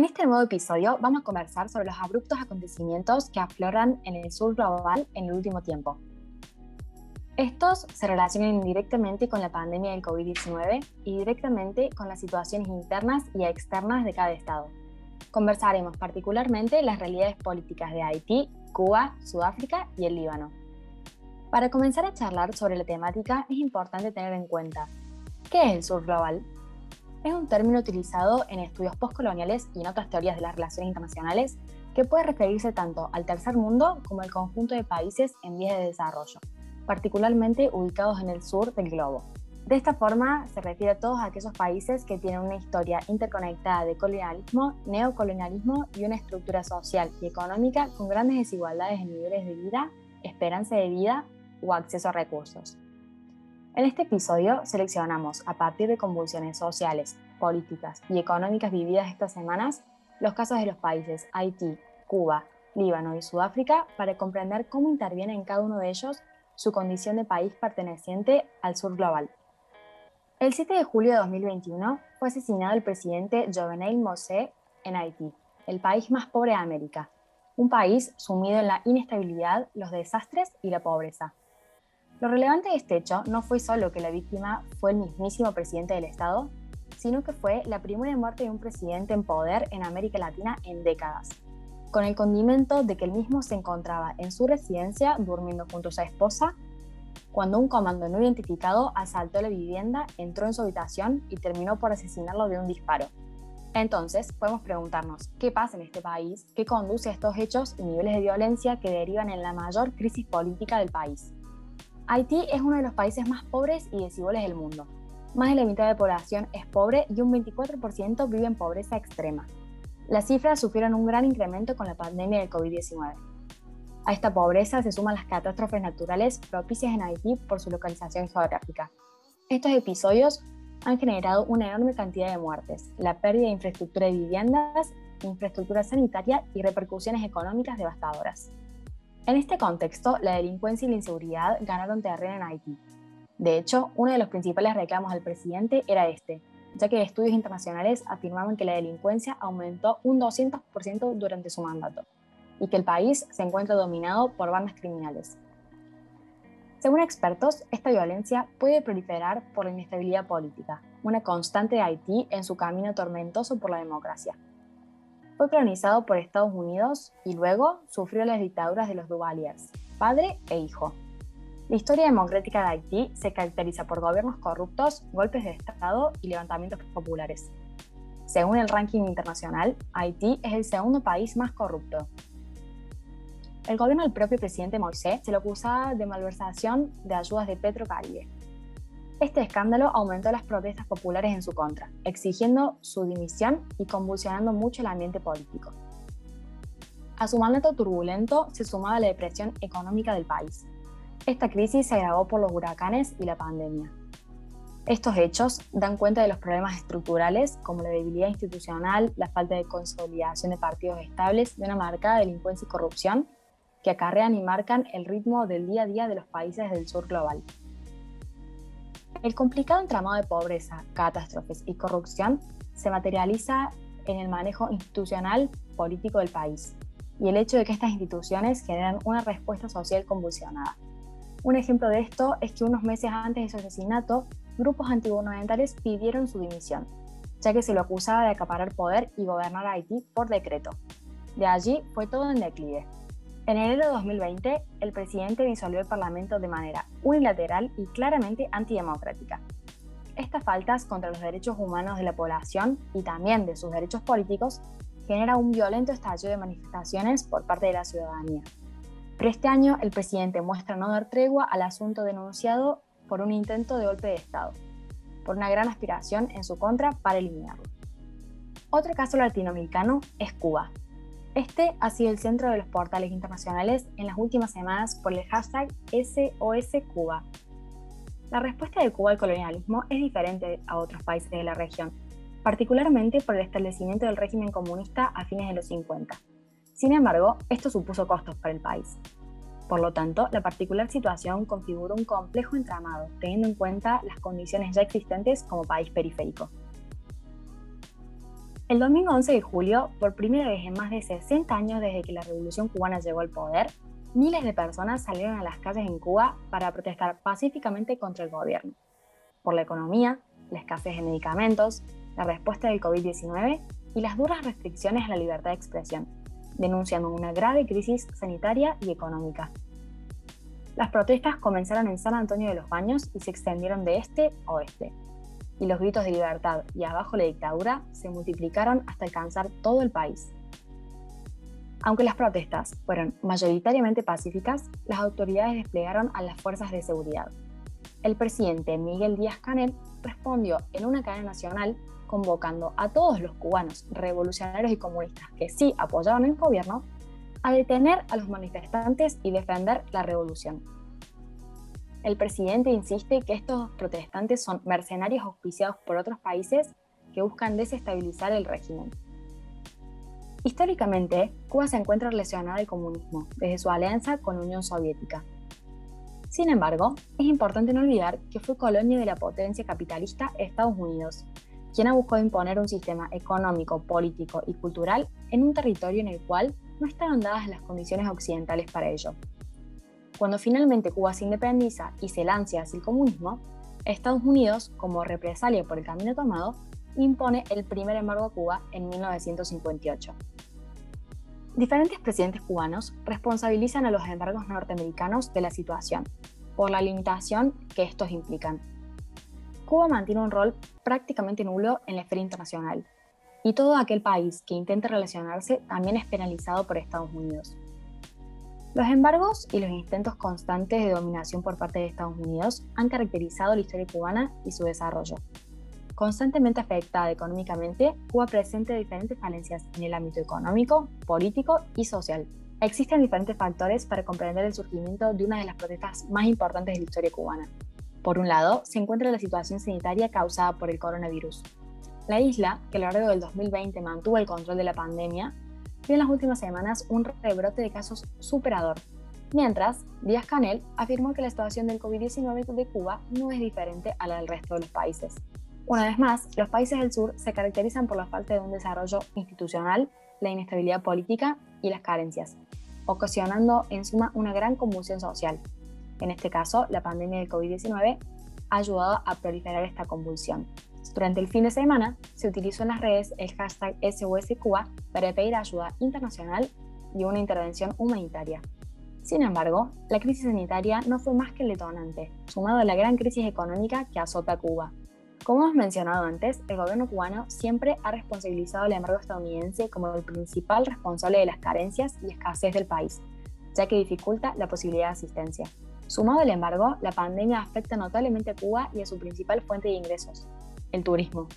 En este nuevo episodio vamos a conversar sobre los abruptos acontecimientos que afloran en el sur global en el último tiempo. Estos se relacionan indirectamente con la pandemia del COVID-19 y directamente con las situaciones internas y externas de cada estado. Conversaremos particularmente las realidades políticas de Haití, Cuba, Sudáfrica y el Líbano. Para comenzar a charlar sobre la temática es importante tener en cuenta, ¿qué es el sur global? Es un término utilizado en estudios postcoloniales y en otras teorías de las relaciones internacionales que puede referirse tanto al tercer mundo como al conjunto de países en vías de desarrollo, particularmente ubicados en el sur del globo. De esta forma se refiere a todos aquellos países que tienen una historia interconectada de colonialismo, neocolonialismo y una estructura social y económica con grandes desigualdades en niveles de vida, esperanza de vida o acceso a recursos. En este episodio seleccionamos, a partir de convulsiones sociales, políticas y económicas vividas estas semanas, los casos de los países Haití, Cuba, Líbano y Sudáfrica para comprender cómo interviene en cada uno de ellos su condición de país perteneciente al sur global. El 7 de julio de 2021 fue asesinado el presidente Jovenel Moïse en Haití, el país más pobre de América, un país sumido en la inestabilidad, los desastres y la pobreza. Lo relevante de este hecho no fue solo que la víctima fue el mismísimo presidente del Estado, sino que fue la primera muerte de un presidente en poder en América Latina en décadas, con el condimento de que el mismo se encontraba en su residencia durmiendo junto a su esposa cuando un comando no identificado asaltó la vivienda, entró en su habitación y terminó por asesinarlo de un disparo. Entonces, podemos preguntarnos, ¿qué pasa en este país? ¿Qué conduce a estos hechos y niveles de violencia que derivan en la mayor crisis política del país? Haití es uno de los países más pobres y desiguales del mundo. Más de la mitad de la población es pobre y un 24% vive en pobreza extrema. Las cifras sufrieron un gran incremento con la pandemia del COVID-19. A esta pobreza se suman las catástrofes naturales propicias en Haití por su localización geográfica. Estos episodios han generado una enorme cantidad de muertes, la pérdida de infraestructura de viviendas, infraestructura sanitaria y repercusiones económicas devastadoras. En este contexto, la delincuencia y la inseguridad ganaron terreno en Haití. De hecho, uno de los principales reclamos del presidente era este, ya que estudios internacionales afirmaban que la delincuencia aumentó un 200% durante su mandato y que el país se encuentra dominado por bandas criminales. Según expertos, esta violencia puede proliferar por la inestabilidad política, una constante de Haití en su camino tormentoso por la democracia. Fue colonizado por Estados Unidos y luego sufrió las dictaduras de los Duvaliers, padre e hijo. La historia democrática de Haití se caracteriza por gobiernos corruptos, golpes de Estado y levantamientos populares. Según el ranking internacional, Haití es el segundo país más corrupto. El gobierno del propio presidente Moisés se lo acusaba de malversación de ayudas de Petrocaribe, este escándalo aumentó las protestas populares en su contra, exigiendo su dimisión y convulsionando mucho el ambiente político. A su mandato turbulento se sumaba la depresión económica del país. Esta crisis se agravó por los huracanes y la pandemia. Estos hechos dan cuenta de los problemas estructurales como la debilidad institucional, la falta de consolidación de partidos estables y una marcada delincuencia y corrupción que acarrean y marcan el ritmo del día a día de los países del sur global. El complicado entramado de pobreza, catástrofes y corrupción se materializa en el manejo institucional político del país y el hecho de que estas instituciones generan una respuesta social convulsionada. Un ejemplo de esto es que unos meses antes de su asesinato, grupos antigubernamentales pidieron su dimisión, ya que se lo acusaba de acaparar poder y gobernar Haití por decreto. De allí fue todo en declive. En enero de 2020, el presidente disolvió el Parlamento de manera unilateral y claramente antidemocrática. Estas faltas contra los derechos humanos de la población y también de sus derechos políticos genera un violento estallido de manifestaciones por parte de la ciudadanía. Pero este año el presidente muestra no dar tregua al asunto denunciado por un intento de golpe de Estado, por una gran aspiración en su contra para eliminarlo. Otro caso latinoamericano es Cuba, este ha sido el centro de los portales internacionales en las últimas semanas por el hashtag SOSCuba. La respuesta de Cuba al colonialismo es diferente a otros países de la región, particularmente por el establecimiento del régimen comunista a fines de los 50. Sin embargo, esto supuso costos para el país. Por lo tanto, la particular situación configura un complejo entramado, teniendo en cuenta las condiciones ya existentes como país periférico. El domingo 11 de julio, por primera vez en más de 60 años desde que la Revolución cubana llegó al poder, miles de personas salieron a las calles en Cuba para protestar pacíficamente contra el gobierno, por la economía, la escasez de medicamentos, la respuesta del COVID-19 y las duras restricciones a la libertad de expresión, denunciando una grave crisis sanitaria y económica. Las protestas comenzaron en San Antonio de los Baños y se extendieron de este a oeste, y los gritos de libertad y abajo la dictadura se multiplicaron hasta alcanzar todo el país. Aunque las protestas fueron mayoritariamente pacíficas, las autoridades desplegaron a las fuerzas de seguridad. El presidente Miguel Díaz Canel respondió en una cadena nacional convocando a todos los cubanos revolucionarios y comunistas que sí apoyaban el gobierno a detener a los manifestantes y defender la revolución. El presidente insiste que estos protestantes son mercenarios auspiciados por otros países que buscan desestabilizar el régimen. Históricamente, Cuba se encuentra relacionada al comunismo desde su alianza con la Unión Soviética. Sin embargo, es importante no olvidar que fue colonia de la potencia capitalista Estados Unidos, quien buscado imponer un sistema económico, político y cultural en un territorio en el cual no estaban dadas las condiciones occidentales para ello. Cuando finalmente Cuba se independiza y se lanza hacia el comunismo, Estados Unidos, como represalia por el camino tomado, impone el primer embargo a Cuba en 1958. Diferentes presidentes cubanos responsabilizan a los embargos norteamericanos de la situación, por la limitación que estos implican. Cuba mantiene un rol prácticamente nulo en la esfera internacional, y todo aquel país que intente relacionarse también es penalizado por Estados Unidos. Los embargos y los intentos constantes de dominación por parte de Estados Unidos han caracterizado la historia cubana y su desarrollo. Constantemente afectada económicamente, Cuba presenta diferentes falencias en el ámbito económico, político y social. Existen diferentes factores para comprender el surgimiento de una de las protestas más importantes de la historia cubana. Por un lado, se encuentra la situación sanitaria causada por el coronavirus. La isla, que a lo largo del 2020 mantuvo el control de la pandemia, en las últimas semanas un rebrote de casos superador, mientras Díaz Canel afirmó que la situación del COVID-19 de Cuba no es diferente a la del resto de los países. Una vez más, los países del sur se caracterizan por la falta de un desarrollo institucional, la inestabilidad política y las carencias, ocasionando en suma una gran convulsión social. En este caso, la pandemia del COVID-19 ha ayudado a proliferar esta convulsión. Durante el fin de semana, se utilizó en las redes el hashtag SOSCuba para pedir ayuda internacional y una intervención humanitaria. Sin embargo, la crisis sanitaria no fue más que el detonante, sumado a la gran crisis económica que azota a Cuba. Como hemos mencionado antes, el gobierno cubano siempre ha responsabilizado al embargo estadounidense como el principal responsable de las carencias y escasez del país, ya que dificulta la posibilidad de asistencia. Sumado al embargo, la pandemia afecta notablemente a Cuba y a su principal fuente de ingresos, el turismo.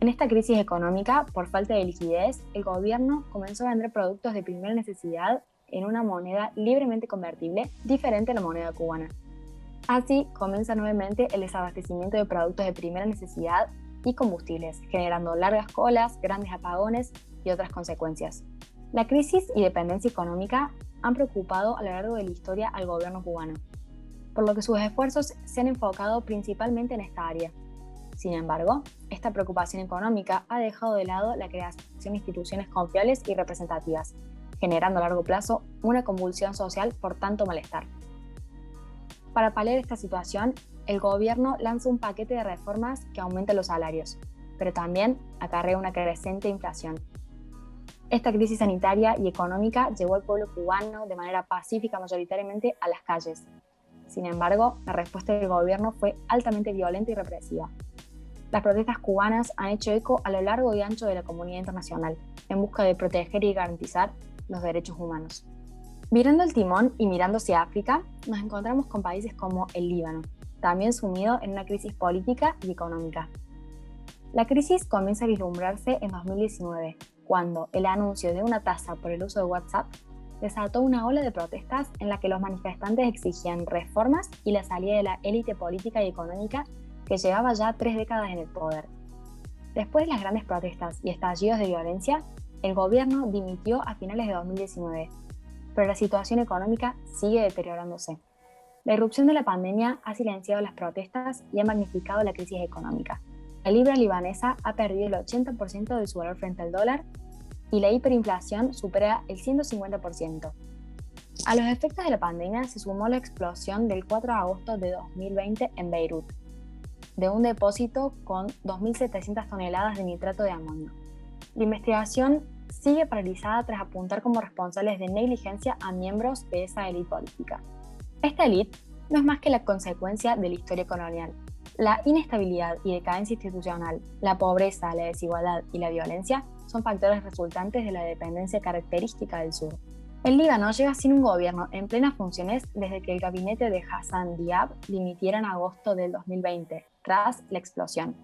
En esta crisis económica, por falta de liquidez, el gobierno comenzó a vender productos de primera necesidad en una moneda libremente convertible diferente a la moneda cubana. Así comienza nuevamente el desabastecimiento de productos de primera necesidad y combustibles, generando largas colas, grandes apagones y otras consecuencias. La crisis y dependencia económica han preocupado a lo largo de la historia al gobierno cubano, por lo que sus esfuerzos se han enfocado principalmente en esta área, sin embargo, esta preocupación económica ha dejado de lado la creación de instituciones confiables y representativas, generando a largo plazo una convulsión social por tanto malestar. Para paliar esta situación, el gobierno lanza un paquete de reformas que aumenta los salarios, pero también acarrea una creciente inflación. Esta crisis sanitaria y económica llevó al pueblo cubano de manera pacífica mayoritariamente a las calles. Sin embargo, la respuesta del gobierno fue altamente violenta y represiva, las protestas cubanas han hecho eco a lo largo y ancho de la comunidad internacional, en busca de proteger y garantizar los derechos humanos. Mirando el timón y mirando hacia África, nos encontramos con países como el Líbano, también sumido en una crisis política y económica. La crisis comienza a vislumbrarse en 2019, cuando el anuncio de una tasa por el uso de WhatsApp desató una ola de protestas en la que los manifestantes exigían reformas y la salida de la élite política y económica que llevaba ya tres décadas en el poder. Después de las grandes protestas y estallidos de violencia, el gobierno dimitió a finales de 2019, pero la situación económica sigue deteriorándose. La irrupción de la pandemia ha silenciado las protestas y ha magnificado la crisis económica. La libra libanesa ha perdido el 80% de su valor frente al dólar y la hiperinflación supera el 150%. A los efectos de la pandemia se sumó la explosión del 4 de agosto de 2020 en Beirut, de un depósito con 2.700 toneladas de nitrato de amonio. La investigación sigue paralizada tras apuntar como responsables de negligencia a miembros de esa élite política. Esta élite no es más que la consecuencia de la historia colonial. La inestabilidad y decadencia institucional, la pobreza, la desigualdad y la violencia son factores resultantes de la dependencia característica del sur. El Líbano llega sin un gobierno en plenas funciones desde que el gabinete de Hassan Diab dimitiera en agosto del 2020, tras la explosión,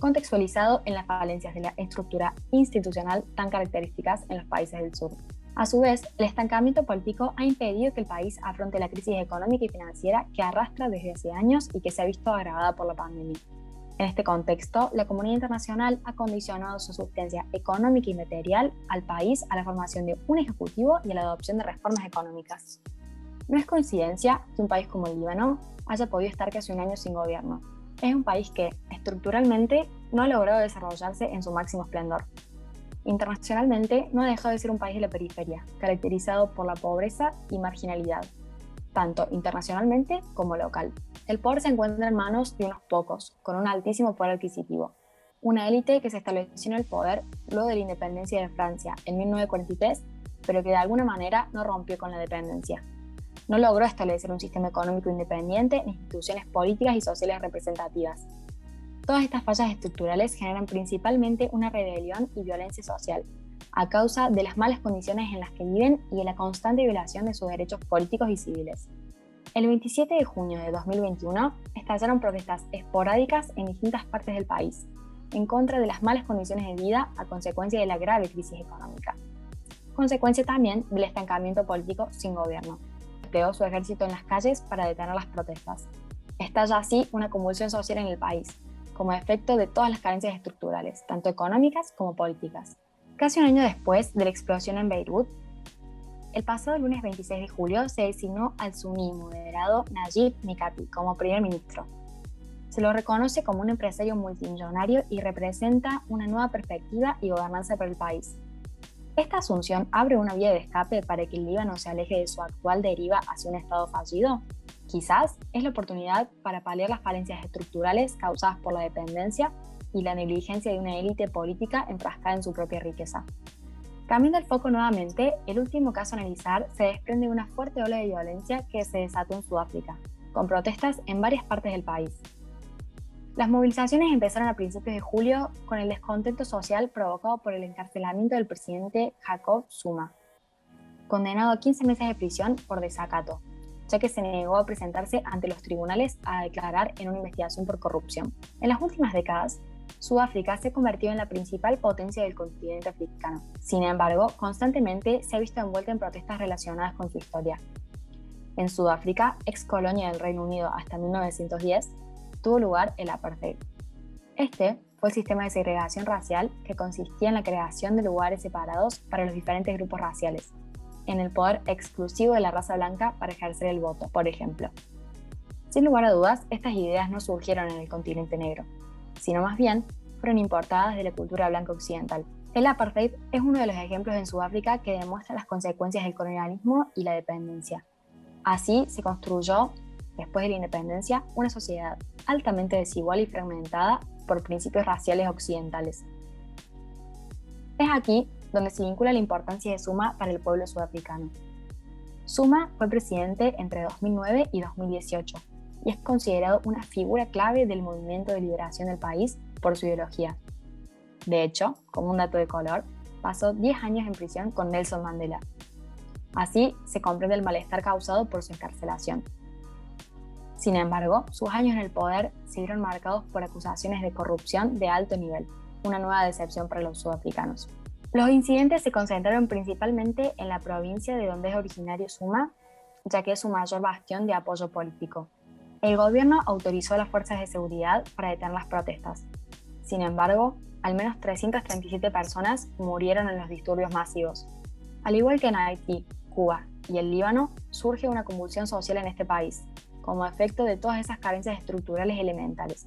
contextualizado en las falencias de la estructura institucional tan características en los países del sur. A su vez, el estancamiento político ha impedido que el país afronte la crisis económica y financiera que arrastra desde hace años y que se ha visto agravada por la pandemia. En este contexto, la comunidad internacional ha condicionado su asistencia económica y material al país a la formación de un ejecutivo y a la adopción de reformas económicas. No es coincidencia que un país como el Líbano haya podido estar casi un año sin gobierno. Es un país que, estructuralmente, no ha logrado desarrollarse en su máximo esplendor. Internacionalmente, no ha dejado de ser un país de la periferia, caracterizado por la pobreza y marginalidad, tanto internacionalmente como local. El poder se encuentra en manos de unos pocos, con un altísimo poder adquisitivo. Una élite que se estableció en el poder luego de la independencia de Francia en 1943, pero que de alguna manera no rompió con la dependencia. No logró establecer un sistema económico independiente ni instituciones políticas y sociales representativas. Todas estas fallas estructurales generan principalmente una rebelión y violencia social, a causa de las malas condiciones en las que viven y de la constante violación de sus derechos políticos y civiles. El 27 de junio de 2021 estallaron protestas esporádicas en distintas partes del país, en contra de las malas condiciones de vida a consecuencia de la grave crisis económica. Consecuencia también del estancamiento político sin gobierno. Empleó su ejército en las calles para detener las protestas. Estalla así una convulsión social en el país, como efecto de todas las carencias estructurales, tanto económicas como políticas. Casi un año después de la explosión en Beirut, el pasado lunes 26 de julio se designó al suní moderado Najib Mikati como primer ministro. Se lo reconoce como un empresario multimillonario y representa una nueva perspectiva y gobernanza para el país. ¿Esta asunción abre una vía de escape para que el Líbano se aleje de su actual deriva hacia un Estado fallido? Quizás es la oportunidad para paliar las falencias estructurales causadas por la dependencia y la negligencia de una élite política enfrascada en su propia riqueza. Cambiando el foco nuevamente, el último caso a analizar se desprende de una fuerte ola de violencia que se desató en Sudáfrica, con protestas en varias partes del país. Las movilizaciones empezaron a principios de julio con el descontento social provocado por el encarcelamiento del presidente Jacob Zuma, condenado a 15 meses de prisión por desacato, ya que se negó a presentarse ante los tribunales a declarar en una investigación por corrupción. En las últimas décadas, Sudáfrica se ha convertido en la principal potencia del continente africano. Sin embargo, constantemente se ha visto envuelta en protestas relacionadas con su historia. En Sudáfrica, ex colonia del Reino Unido hasta 1910, tuvo lugar el apartheid. Este fue el sistema de segregación racial que consistía en la creación de lugares separados para los diferentes grupos raciales, en el poder exclusivo de la raza blanca para ejercer el voto, por ejemplo. Sin lugar a dudas, estas ideas no surgieron en el continente negro, sino más bien fueron importadas de la cultura blanca occidental. El apartheid es uno de los ejemplos en Sudáfrica que demuestra las consecuencias del colonialismo y la dependencia. Así se construyó, después de la independencia, una sociedad altamente desigual y fragmentada por principios raciales occidentales. Es aquí donde se vincula la importancia de Suma para el pueblo sudafricano. Suma fue presidente entre 2009 y 2018 y es considerado una figura clave del movimiento de liberación del país por su ideología. De hecho, como un dato de color, pasó 10 años en prisión con Nelson Mandela. Así se comprende el malestar causado por su encarcelación. Sin embargo, sus años en el poder se vieron marcados por acusaciones de corrupción de alto nivel, una nueva decepción para los sudafricanos. Los incidentes se concentraron principalmente en la provincia de donde es originario Suma, ya que es su mayor bastión de apoyo político. El gobierno autorizó a las fuerzas de seguridad para detener las protestas. Sin embargo, al menos 337 personas murieron en los disturbios masivos. Al igual que en Haití, Cuba y el Líbano, surge una convulsión social en este país, como efecto de todas esas carencias estructurales elementales.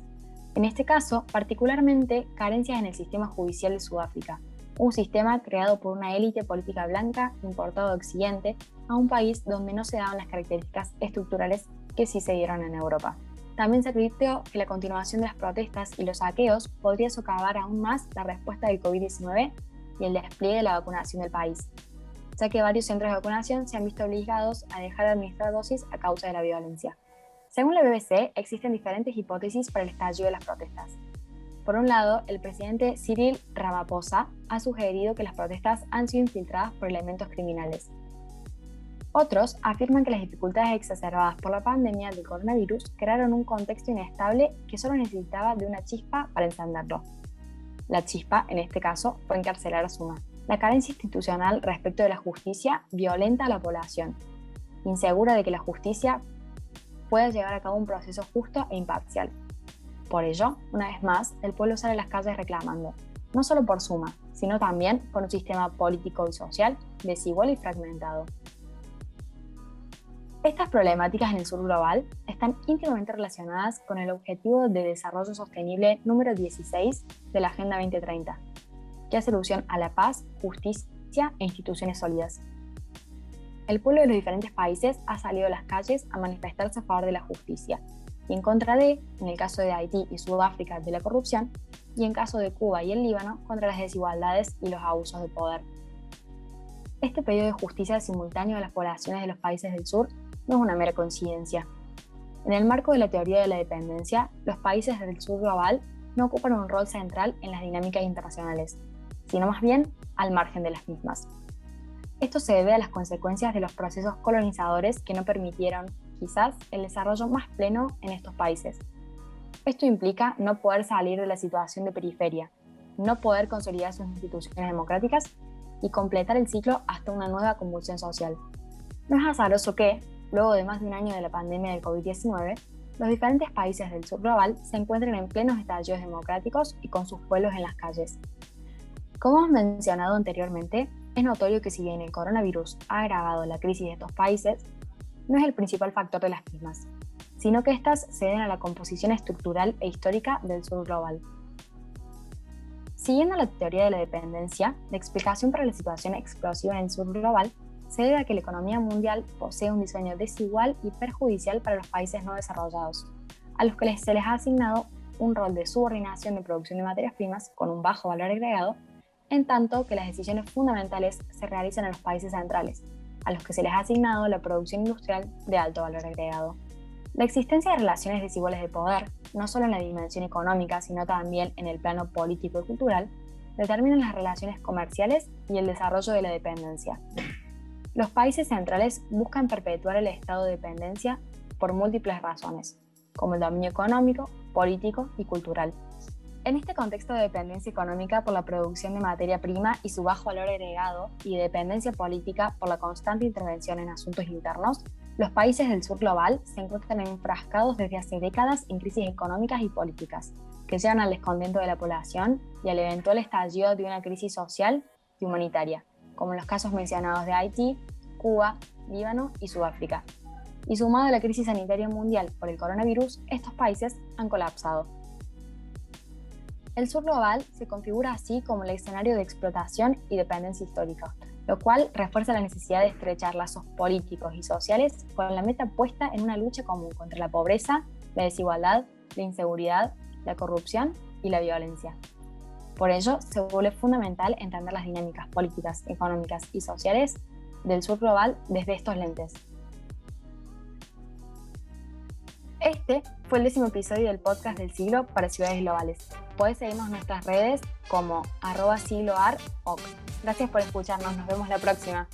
En este caso, particularmente, carencias en el sistema judicial de Sudáfrica, un sistema creado por una élite política blanca importado de Occidente a un país donde no se daban las características estructurales que sí se dieron en Europa. También se advirtió que la continuación de las protestas y los saqueos podría socavar aún más la respuesta del COVID-19 y el despliegue de la vacunación del país, ya que varios centros de vacunación se han visto obligados a dejar de administrar dosis a causa de la violencia. Según la BBC, existen diferentes hipótesis para el estallido de las protestas. Por un lado, el presidente Cyril Ramaphosa ha sugerido que las protestas han sido infiltradas por elementos criminales. Otros afirman que las dificultades exacerbadas por la pandemia del coronavirus crearon un contexto inestable que solo necesitaba de una chispa para encenderlo. La chispa, en este caso, fue encarcelar a Suma. La carencia institucional respecto de la justicia violenta a la población, insegura de que la justicia pueda llevar a cabo un proceso justo e imparcial. Por ello, una vez más, el pueblo sale a las calles reclamando, no solo por Suma, sino también por un sistema político y social desigual y fragmentado. Estas problemáticas en el sur global están íntimamente relacionadas con el Objetivo de Desarrollo Sostenible número 16 de la Agenda 2030, que hace alusión a la paz, justicia e instituciones sólidas. El pueblo de los diferentes países ha salido a las calles a manifestarse a favor de la justicia y en contra de, en el caso de Haití y Sudáfrica, de la corrupción, y en caso de Cuba y el Líbano, contra las desigualdades y los abusos de poder. Este pedido de justicia simultáneo a las poblaciones de los países del sur no es una mera coincidencia. En el marco de la teoría de la dependencia, los países del sur global no ocupan un rol central en las dinámicas internacionales, sino más bien al margen de las mismas. Esto se debe a las consecuencias de los procesos colonizadores que no permitieron, quizás, el desarrollo más pleno en estos países. Esto implica no poder salir de la situación de periferia, no poder consolidar sus instituciones democráticas y completar el ciclo hasta una nueva convulsión social. No es azaroso que, luego de más de un año de la pandemia del COVID-19, los diferentes países del sur global se encuentren en plenos estallidos democráticos y con sus pueblos en las calles. Como hemos mencionado anteriormente, es notorio que si bien el coronavirus ha agravado la crisis de estos países, no es el principal factor de las mismas, sino que éstas se deben a la composición estructural e histórica del sur global. Siguiendo la teoría de la dependencia, la explicación para la situación explosiva en el sur global se debe a que la economía mundial posee un diseño desigual y perjudicial para los países no desarrollados, a los que se les ha asignado un rol de subordinación de producción de materias primas con un bajo valor agregado en tanto que las decisiones fundamentales se realizan en los países centrales, a los que se les ha asignado la producción industrial de alto valor agregado. La existencia de relaciones desiguales de poder, no solo en la dimensión económica, sino también en el plano político y cultural, determinan las relaciones comerciales y el desarrollo de la dependencia. Los países centrales buscan perpetuar el estado de dependencia por múltiples razones, como el dominio económico, político y cultural, en este contexto de dependencia económica por la producción de materia prima y su bajo valor agregado y de dependencia política por la constante intervención en asuntos internos, los países del sur global se encuentran enfrascados desde hace décadas en crisis económicas y políticas, que llevan al descontento de la población y al eventual estallido de una crisis social y humanitaria, como en los casos mencionados de Haití, Cuba, Líbano y Sudáfrica. Y sumado a la crisis sanitaria mundial por el coronavirus, estos países han colapsado el sur global se configura así como el escenario de explotación y dependencia histórica, lo cual refuerza la necesidad de estrechar lazos políticos y sociales con la meta puesta en una lucha común contra la pobreza, la desigualdad, la inseguridad, la corrupción y la violencia. Por ello, se vuelve fundamental entender las dinámicas políticas, económicas y sociales del sur global desde estos lentes. Este fue el décimo episodio del podcast del siglo para ciudades globales. Puedes seguirnos nuestras redes como arroba. Gracias por escucharnos, nos vemos la próxima.